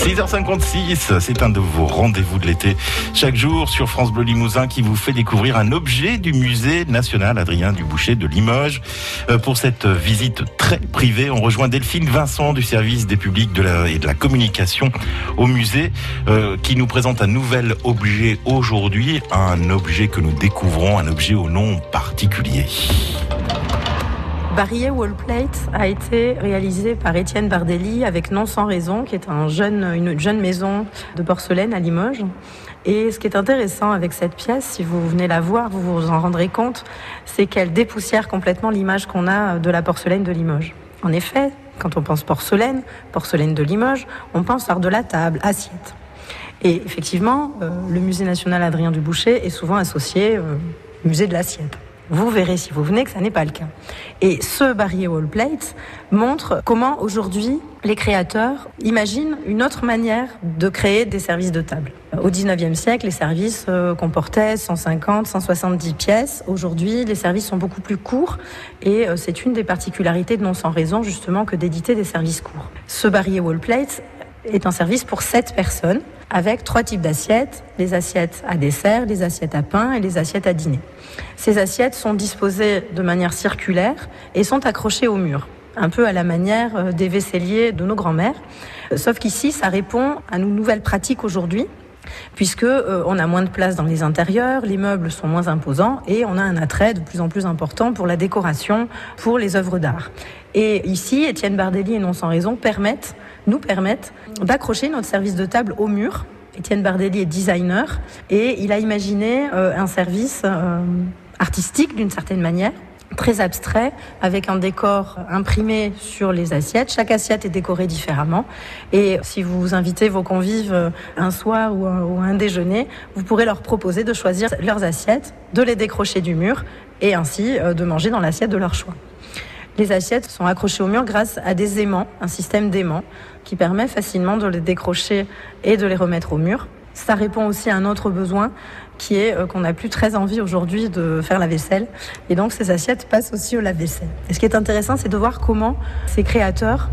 6h56, c'est un de vos rendez-vous de l'été. Chaque jour sur France Bleu Limousin qui vous fait découvrir un objet du musée national Adrien Duboucher de Limoges. Euh, pour cette visite très privée, on rejoint Delphine Vincent du service des publics et de la communication au musée euh, qui nous présente un nouvel objet aujourd'hui, un objet que nous découvrons, un objet au nom particulier. Barillet Wallplate a été réalisé par Étienne Bardelli avec Non sans raison, qui est un une jeune maison de porcelaine à Limoges. Et ce qui est intéressant avec cette pièce, si vous venez la voir, vous vous en rendrez compte, c'est qu'elle dépoussière complètement l'image qu'on a de la porcelaine de Limoges. En effet, quand on pense porcelaine, porcelaine de Limoges, on pense art de la table, assiette. Et effectivement, euh, le musée national Adrien Duboucher est souvent associé euh, au musée de l'assiette. Vous verrez si vous venez que ça n'est pas le cas. Et ce Barrier Wall Plate montre comment aujourd'hui les créateurs imaginent une autre manière de créer des services de table. Au 19e siècle, les services euh, comportaient 150, 170 pièces. Aujourd'hui, les services sont beaucoup plus courts et euh, c'est une des particularités de Non sans raison justement que d'éditer des services courts. Ce Barrier Wall Plate est un service pour 7 personnes avec trois types d'assiettes, les assiettes à dessert, les assiettes à pain et les assiettes à dîner. Ces assiettes sont disposées de manière circulaire et sont accrochées au mur un peu à la manière euh, des vaisseliers de nos grands-mères. Sauf qu'ici, ça répond à nos nouvelles pratiques aujourd'hui, puisque euh, on a moins de place dans les intérieurs, les meubles sont moins imposants et on a un attrait de plus en plus important pour la décoration, pour les œuvres d'art. Et ici, Étienne Bardelli et Non sans raison nous permettent d'accrocher notre service de table au mur. Étienne Bardelli est designer et il a imaginé euh, un service euh, artistique d'une certaine manière très abstrait, avec un décor imprimé sur les assiettes. Chaque assiette est décorée différemment. Et si vous invitez vos convives euh, un soir ou un, déjeuner, vous pourrez leur proposer de choisir leurs assiettes, de les décrocher du mur et ainsi de manger dans l'assiette de leur choix. Les assiettes sont accrochées au mur grâce à des aimants, un système d'aimants qui permet facilement de les décrocher et de les remettre au mur. Ça répond aussi à un autre besoin qui est euh, qu'on n'a plus très envie aujourd'hui de faire la vaisselle. Et donc ces assiettes passent aussi au lave-vaisselle. Et ce qui est intéressant, c'est de voir comment ces créateurs